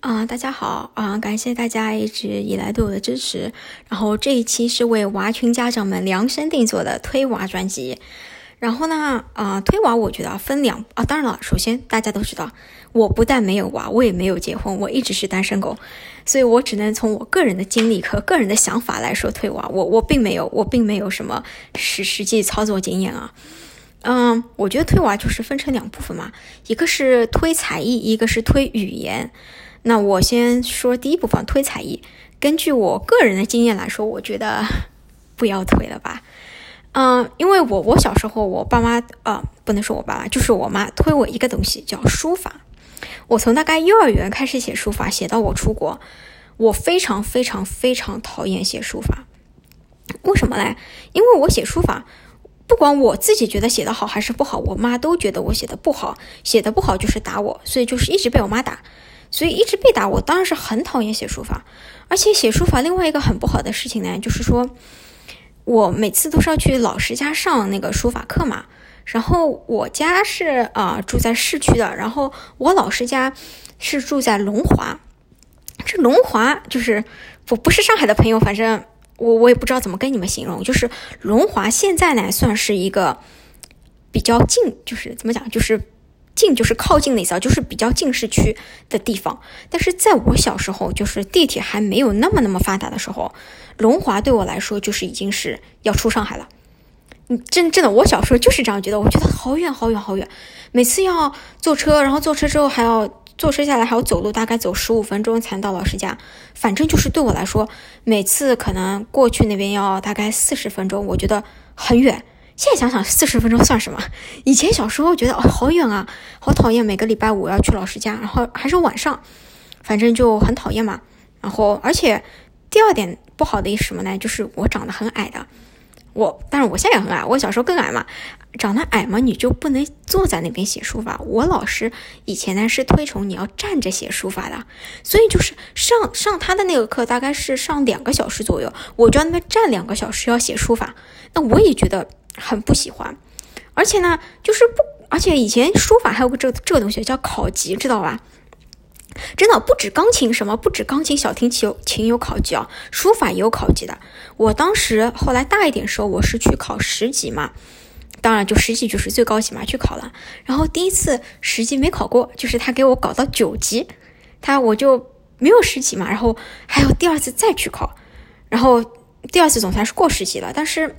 啊，大家好啊！感谢大家一直以来对我的支持。然后这一期是为娃群家长们量身定做的推娃专辑。然后呢，啊，推娃我觉得分两啊，当然了，首先大家都知道，我不但没有娃，我也没有结婚，我一直是单身狗，所以我只能从我个人的经历和个人的想法来说推娃。我我并没有，我并没有什么实实际操作经验啊。嗯，我觉得推娃就是分成两部分嘛，一个是推才艺，一个是推语言。那我先说第一部分推才艺。根据我个人的经验来说，我觉得 不要推了吧。嗯，因为我我小时候我爸妈啊，不能说我爸妈，就是我妈推我一个东西叫书法。我从大概幼儿园开始写书法，写到我出国，我非常非常非常讨厌写书法。为什么嘞？因为我写书法，不管我自己觉得写的好还是不好，我妈都觉得我写的不好，写的不好就是打我，所以就是一直被我妈打。所以一直被打，我当然是很讨厌写书法。而且写书法另外一个很不好的事情呢，就是说我每次都是要去老师家上那个书法课嘛。然后我家是啊住在市区的，然后我老师家是住在龙华。这龙华就是我不是上海的朋友，反正我我也不知道怎么跟你们形容。就是龙华现在呢算是一个比较近，就是怎么讲，就是。近就是靠近那思就是比较近市区的地方。但是在我小时候，就是地铁还没有那么那么发达的时候，龙华对我来说就是已经是要出上海了。嗯，真真的，我小时候就是这样觉得，我觉得好远好远好远，每次要坐车，然后坐车之后还要坐车下来，还要走路，大概走十五分钟才能到老师家。反正就是对我来说，每次可能过去那边要大概四十分钟，我觉得很远。现在想想，四十分钟算什么？以前小时候觉得哦，好远啊，好讨厌。每个礼拜五要去老师家，然后还是晚上，反正就很讨厌嘛。然后，而且第二点不好的是什么呢？就是我长得很矮的。我，但是我现在也很矮，我小时候更矮嘛。长得矮嘛，你就不能坐在那边写书法。我老师以前呢是推崇你要站着写书法的，所以就是上上他的那个课，大概是上两个小时左右，我就在那边站两个小时要写书法。那我也觉得。很不喜欢，而且呢，就是不，而且以前书法还有个这这个东西叫考级，知道吧？真的不止钢琴什么，不止钢琴、小提琴有琴有考级啊，书法也有考级的。我当时后来大一点时候，我是去考十级嘛，当然就十级就是最高级嘛，去考了。然后第一次十级没考过，就是他给我搞到九级，他我就没有十级嘛，然后还有第二次再去考，然后第二次总算是过十级了，但是。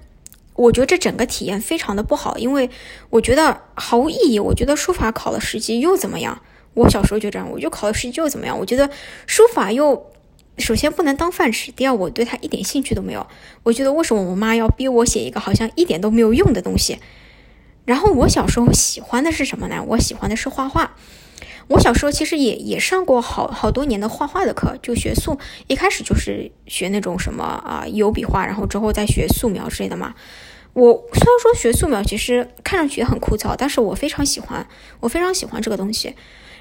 我觉得这整个体验非常的不好，因为我觉得毫无意义。我觉得书法考了十级又怎么样？我小时候就这样，我就考了十级又怎么样？我觉得书法又首先不能当饭吃，第二我对它一点兴趣都没有。我觉得为什么我妈要逼我写一个好像一点都没有用的东西？然后我小时候喜欢的是什么呢？我喜欢的是画画。我小时候其实也也上过好好多年的画画的课，就学素，一开始就是学那种什么啊油笔画，然后之后再学素描之类的嘛。我虽然说学素描其实看上去也很枯燥，但是我非常喜欢，我非常喜欢这个东西。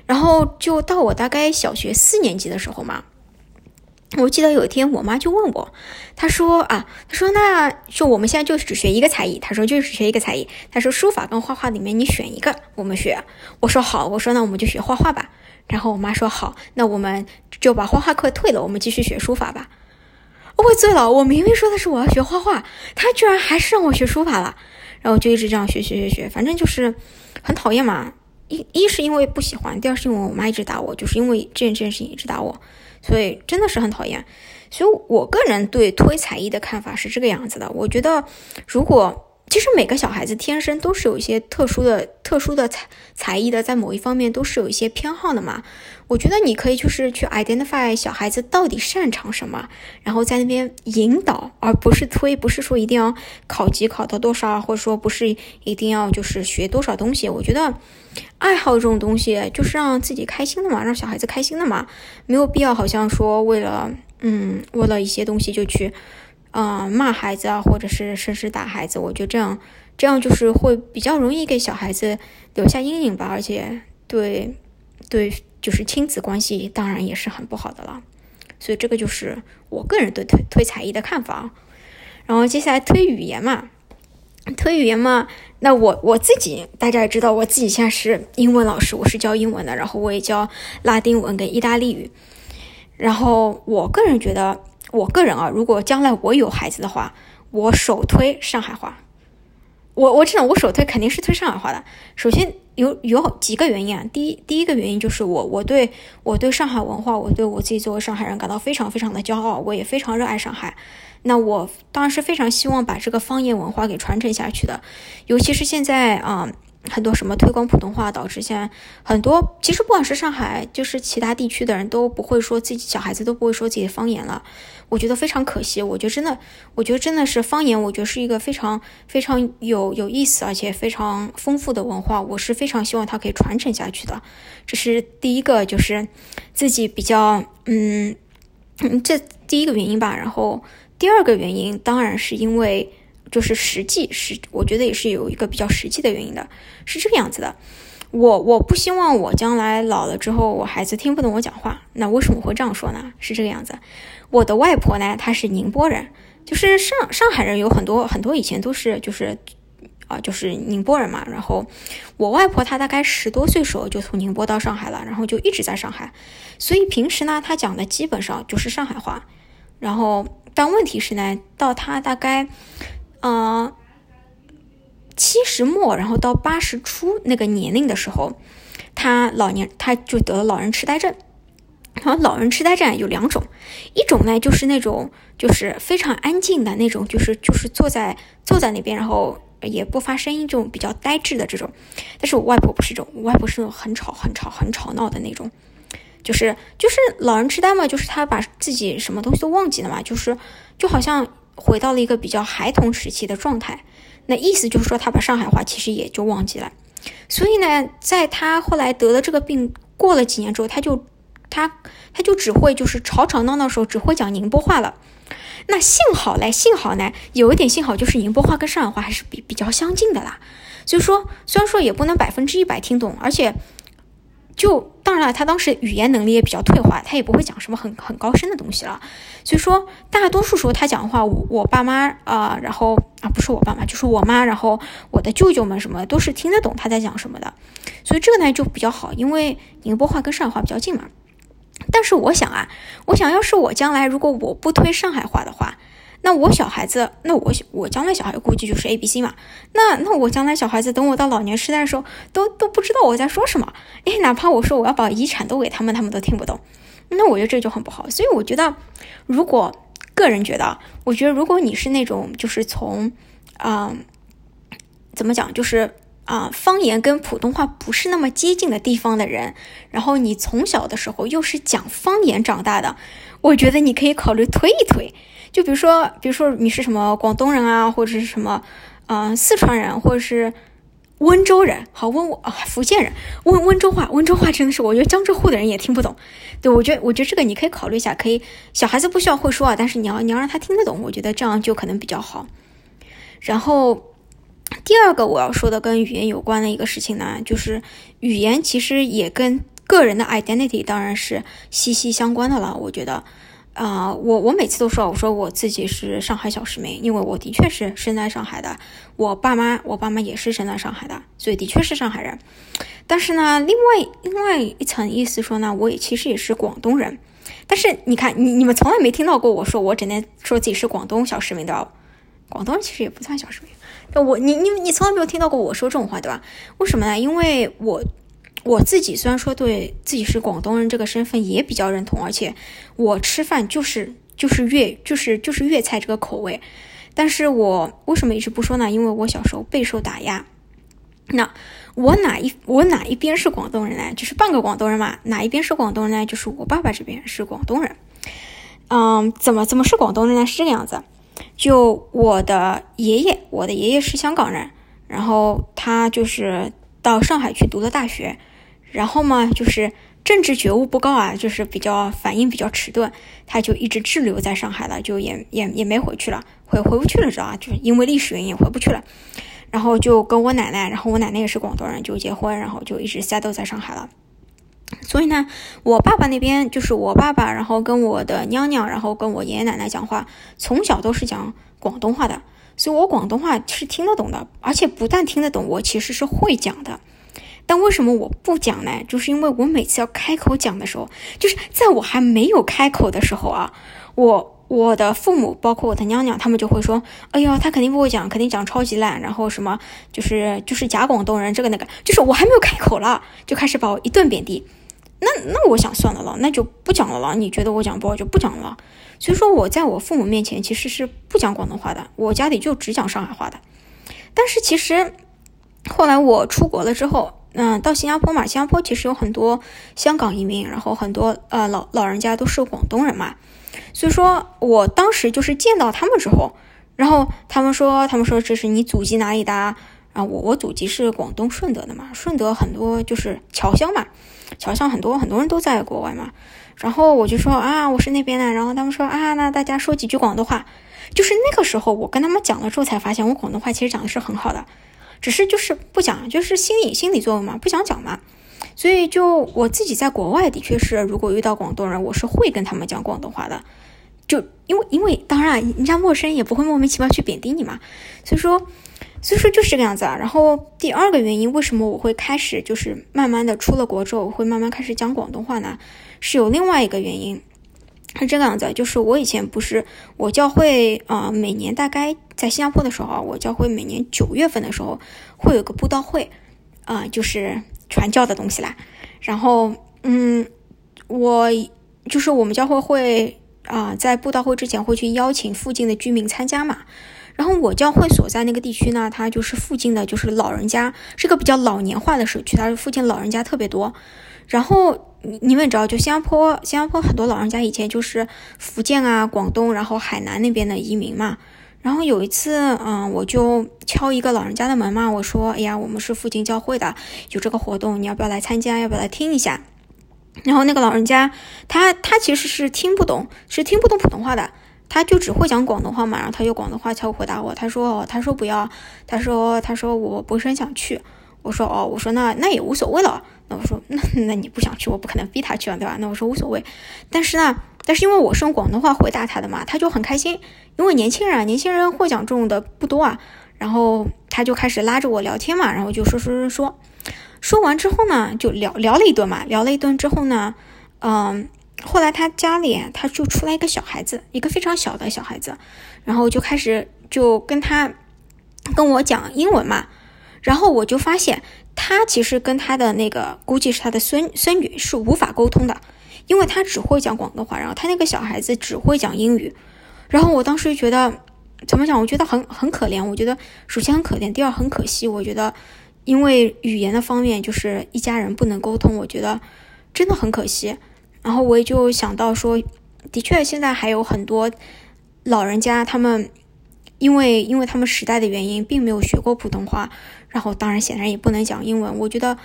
然后就到我大概小学四年级的时候嘛，我记得有一天我妈就问我，她说啊，她说那就我们现在就只学一个才艺，她说就只学一个才艺，她说书法跟画画里面你选一个，我们学。我说好，我说那我们就学画画吧。然后我妈说好，那我们就把画画课退了，我们继续学书法吧。我醉了！我明明说的是我要学画画，她居然还是让我学书法了。然后就一直这样学学学学，反正就是很讨厌嘛。一一是因为不喜欢，第二是因为我妈一直打我，就是因为这件这件事情一直打我，所以真的是很讨厌。所以我个人对推才艺的看法是这个样子的。我觉得如果。其实每个小孩子天生都是有一些特殊的、特殊的才才艺的，在某一方面都是有一些偏好的嘛。我觉得你可以就是去 identify 小孩子到底擅长什么，然后在那边引导，而不是推，不是说一定要考级考到多少，或者说不是一定要就是学多少东西。我觉得爱好这种东西就是让自己开心的嘛，让小孩子开心的嘛，没有必要好像说为了嗯为了一些东西就去。啊，骂孩子啊，或者是甚至打孩子，我觉得这样，这样就是会比较容易给小孩子留下阴影吧，而且对，对，就是亲子关系当然也是很不好的了。所以这个就是我个人对推推才艺的看法。然后接下来推语言嘛，推语言嘛，那我我自己大家也知道，我自己现在是英文老师，我是教英文的，然后我也教拉丁文跟意大利语。然后我个人觉得，我个人啊，如果将来我有孩子的话，我首推上海话。我我知道，我首推肯定是推上海话的。首先有有几个原因啊，第一第一个原因就是我我对我对上海文化，我对我自己作为上海人感到非常非常的骄傲，我也非常热爱上海。那我当然是非常希望把这个方言文化给传承下去的，尤其是现在啊。很多什么推广普通话，导致现在很多其实不管是上海，就是其他地区的人都不会说自己小孩子都不会说自己的方言了。我觉得非常可惜。我觉得真的，我觉得真的是方言，我觉得是一个非常非常有有意思而且非常丰富的文化。我是非常希望它可以传承下去的。这是第一个，就是自己比较嗯，这第一个原因吧。然后第二个原因当然是因为。就是实际是，我觉得也是有一个比较实际的原因的，是这个样子的。我我不希望我将来老了之后，我孩子听不懂我讲话。那为什么会这样说呢？是这个样子。我的外婆呢，她是宁波人，就是上上海人有很多很多以前都是就是啊，就是宁波人嘛。然后我外婆她大概十多岁时候就从宁波到上海了，然后就一直在上海，所以平时呢，她讲的基本上就是上海话。然后但问题是呢，到她大概。呃，七十末，然后到八十初那个年龄的时候，他老年他就得了老人痴呆症。然后老人痴呆症有两种，一种呢就是那种就是非常安静的那种，就是就是坐在坐在那边，然后也不发声音，这种比较呆滞的这种。但是我外婆不是这种，我外婆是那种很吵很吵很吵闹的那种，就是就是老人痴呆嘛，就是他把自己什么东西都忘记了嘛，就是就好像。回到了一个比较孩童时期的状态，那意思就是说他把上海话其实也就忘记了，所以呢，在他后来得了这个病，过了几年之后，他就他他就只会就是吵吵闹闹的时候只会讲宁波话了。那幸好嘞，幸好呢，有一点幸好就是宁波话跟上海话还是比比较相近的啦，所以说虽然说也不能百分之一百听懂，而且。就当然了，他当时语言能力也比较退化，他也不会讲什么很很高深的东西了。所以说，大多数时候他讲的话，我我爸妈啊，然后啊不是我爸妈，就是我妈，然后我的舅舅们什么都是听得懂他在讲什么的。所以这个呢就比较好，因为宁波话跟上海话比较近嘛。但是我想啊，我想要是我将来如果我不推上海话的话。那我小孩子，那我我将来小孩估计就是 A B C 嘛。那那我将来小孩子，等我到老年时代的时候，都都不知道我在说什么。哎，哪怕我说我要把遗产都给他们，他们都听不懂。那我觉得这就很不好。所以我觉得，如果个人觉得，我觉得如果你是那种就是从，啊，怎么讲，就是啊，方言跟普通话不是那么接近的地方的人，然后你从小的时候又是讲方言长大的，我觉得你可以考虑推一推。就比如说，比如说你是什么广东人啊，或者是什么，嗯，四川人，或者是温州人，好温啊，福建人，温温州话，温州话真的是，我觉得江浙沪的人也听不懂。对我觉得，我觉得这个你可以考虑一下，可以小孩子不需要会说啊，但是你要你要让他听得懂，我觉得这样就可能比较好。然后第二个我要说的跟语言有关的一个事情呢，就是语言其实也跟个人的 identity 当然是息息相关的了，我觉得。啊，我我每次都说，我说我自己是上海小师妹，因为我的确是生在上海的，我爸妈，我爸妈也是生在上海的，所以的确是上海人。但是呢，另外另外一层意思说呢，我也其实也是广东人。但是你看，你你们从来没听到过我说我整天说自己是广东小师妹的，广东人其实也不算小师妹。我你你你从来没有听到过我说这种话，对吧？为什么呢？因为我。我自己虽然说对自己是广东人这个身份也比较认同，而且我吃饭就是就是粤就是就是粤菜这个口味，但是我为什么一直不说呢？因为我小时候备受打压。那我哪一我哪一边是广东人呢？就是半个广东人嘛。哪一边是广东人呢？就是我爸爸这边是广东人。嗯，怎么怎么是广东人呢？是这个样子，就我的爷爷，我的爷爷是香港人，然后他就是到上海去读的大学。然后嘛，就是政治觉悟不高啊，就是比较反应比较迟钝，他就一直滞留在上海了，就也也也没回去了，回回不去了，知道吧？就是因为历史原因回不去了。然后就跟我奶奶，然后我奶奶也是广东人，就结婚，然后就一直待都在上海了。所以呢，我爸爸那边就是我爸爸，然后跟我的娘娘，然后跟我爷爷奶奶讲话，从小都是讲广东话的。所以我广东话是听得懂的，而且不但听得懂，我其实是会讲的。但为什么我不讲呢？就是因为我每次要开口讲的时候，就是在我还没有开口的时候啊，我。我的父母，包括我的娘娘，他们就会说：“哎呦，他肯定不会讲，肯定讲超级烂。”然后什么，就是就是假广东人，这个那个，就是我还没有开口了，就开始把我一顿贬低。那那我想算了了，那就不讲了了。你觉得我讲不好就不讲了。所以说我在我父母面前其实是不讲广东话的，我家里就只讲上海话的。但是其实后来我出国了之后，嗯，到新加坡嘛，新加坡其实有很多香港移民，然后很多呃老老人家都是广东人嘛。所以说我当时就是见到他们之后，然后他们说，他们说这是你祖籍哪里的？啊，我我祖籍是广东顺德的嘛，顺德很多就是侨乡嘛，侨乡很多很多人都在国外嘛。然后我就说啊，我是那边的。然后他们说啊，那大家说几句广东话。就是那个时候我跟他们讲了之后，才发现我广东话其实讲的是很好的，只是就是不讲，就是心理心理作用嘛，不想讲嘛。所以，就我自己在国外的确是，如果遇到广东人，我是会跟他们讲广东话的。就因为，因为当然，人家陌生也不会莫名其妙去贬低你嘛。所以说，所以说就是这个样子啊。然后第二个原因，为什么我会开始就是慢慢的出了国之后，我会慢慢开始讲广东话呢？是有另外一个原因，是这个样子，就是我以前不是我教会啊，每年大概在新加坡的时候，我教会每年九月份的时候会有个布道会啊，就是。传教的东西啦，然后，嗯，我就是我们教会会啊，在布道会之前会去邀请附近的居民参加嘛。然后我教会所在那个地区呢，它就是附近的就是老人家，是个比较老年化的社区，它附近老人家特别多。然后你你们知道，就新加坡，新加坡很多老人家以前就是福建啊、广东，然后海南那边的移民嘛。然后有一次，嗯，我就敲一个老人家的门嘛，我说：“哎呀，我们是附近教会的，有这个活动，你要不要来参加？要不要来听一下？”然后那个老人家，他他其实是听不懂，是听不懂普通话的，他就只会讲广东话嘛。然后他用广东话敲回答我，他说：“哦，他说不要，他说他说我不是很想去。”我说：“哦，我说那那也无所谓了。”那我说：“那那你不想去，我不可能逼他去了，对吧？”那我说无所谓，但是呢。但是因为我是用广东话回答他的嘛，他就很开心。因为年轻人，年轻人会讲这种的不多啊。然后他就开始拉着我聊天嘛，然后就说说说说。说完之后呢，就聊聊了一顿嘛，聊了一顿之后呢，嗯，后来他家里他就出来一个小孩子，一个非常小的小孩子，然后就开始就跟他跟我讲英文嘛。然后我就发现他其实跟他的那个估计是他的孙孙女是无法沟通的。因为他只会讲广东话，然后他那个小孩子只会讲英语，然后我当时觉得，怎么讲？我觉得很很可怜。我觉得首先很可怜，第二很可惜。我觉得，因为语言的方面就是一家人不能沟通，我觉得真的很可惜。然后我也就想到说，的确现在还有很多老人家，他们因为因为他们时代的原因，并没有学过普通话，然后当然显然也不能讲英文。我觉得。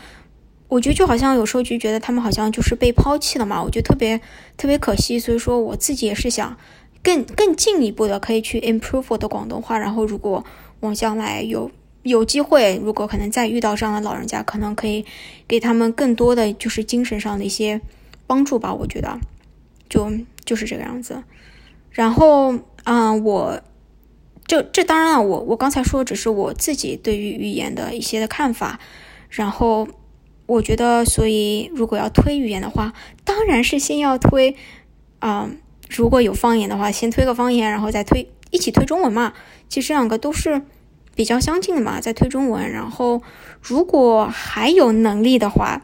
我觉得就好像有时候就觉得他们好像就是被抛弃了嘛，我觉得特别特别可惜。所以说我自己也是想更更进一步的可以去 improve 我的广东话。然后如果我将来有有机会，如果可能再遇到这样的老人家，可能可以给他们更多的就是精神上的一些帮助吧。我觉得就就是这个样子。然后啊，我这这当然了，我我刚才说只是我自己对于语言的一些的看法，然后。我觉得，所以如果要推语言的话，当然是先要推，啊，如果有方言的话，先推个方言，然后再推一起推中文嘛。其实两个都是比较相近的嘛，再推中文。然后如果还有能力的话，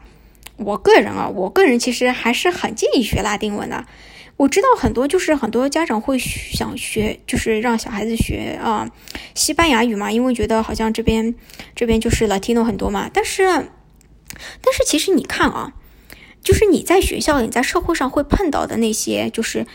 我个人啊，我个人其实还是很建议学拉丁文的。我知道很多就是很多家长会想学，就是让小孩子学啊西班牙语嘛，因为觉得好像这边这边就是 Latino 很多嘛，但是。但是其实你看啊，就是你在学校里、在社会上会碰到的那些，就是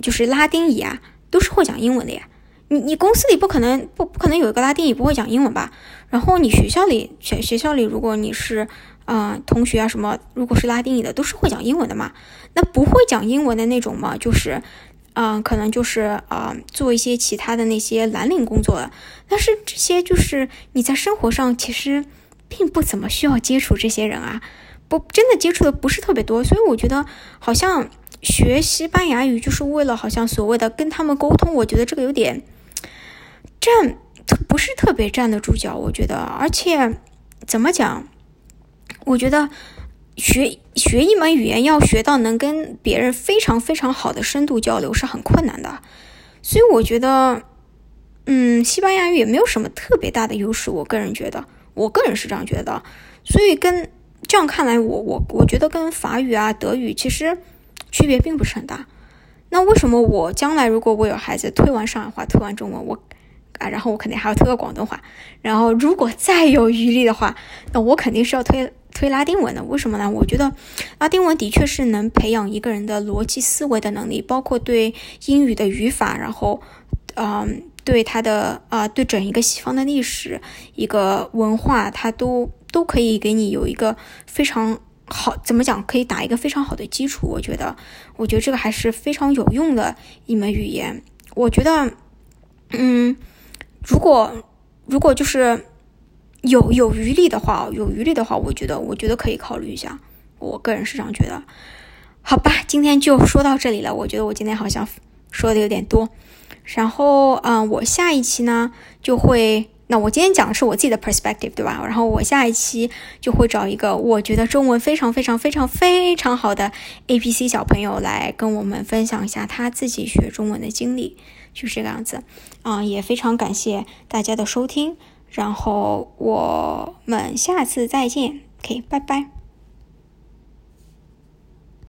就是拉丁语啊，都是会讲英文的呀。你你公司里不可能不不可能有一个拉丁语不会讲英文吧？然后你学校里学学校里，如果你是啊同学啊什么，如果是拉丁语的，都是会讲英文的嘛。那不会讲英文的那种嘛，就是啊可能就是啊做一些其他的那些蓝领工作的。但是这些就是你在生活上其实。并不怎么需要接触这些人啊，不真的接触的不是特别多，所以我觉得好像学西班牙语就是为了好像所谓的跟他们沟通，我觉得这个有点占，不是特别站得住脚，我觉得。而且怎么讲？我觉得学学一门语言要学到能跟别人非常非常好的深度交流是很困难的。所以我觉得，嗯，西班牙语也没有什么特别大的优势。我个人觉得，我个人是这样觉得。所以跟这样看来，我我我觉得跟法语啊、德语其实区别并不是很大。那为什么我将来如果我有孩子推完上海话、推完中文，我啊，然后我肯定还要推个广东话，然后如果再有余力的话，那我肯定是要推推拉丁文的。为什么呢？我觉得拉丁文的确是能培养一个人的逻辑思维的能力，包括对英语的语法，然后嗯，对他的啊，对整一个西方的历史、一个文化，它都都可以给你有一个非常。好，怎么讲？可以打一个非常好的基础。我觉得，我觉得这个还是非常有用的一门语言。我觉得，嗯，如果如果就是有有余力的话，有余力的话，我觉得，我觉得可以考虑一下。我个人是这样觉得。好吧，今天就说到这里了。我觉得我今天好像说的有点多。然后，嗯，我下一期呢就会。那我今天讲的是我自己的 perspective，对吧？然后我下一期就会找一个我觉得中文非常非常非常非常好的 A P C 小朋友来跟我们分享一下他自己学中文的经历，就是这个样子。啊，也非常感谢大家的收听，然后我们下次再见可以拜拜。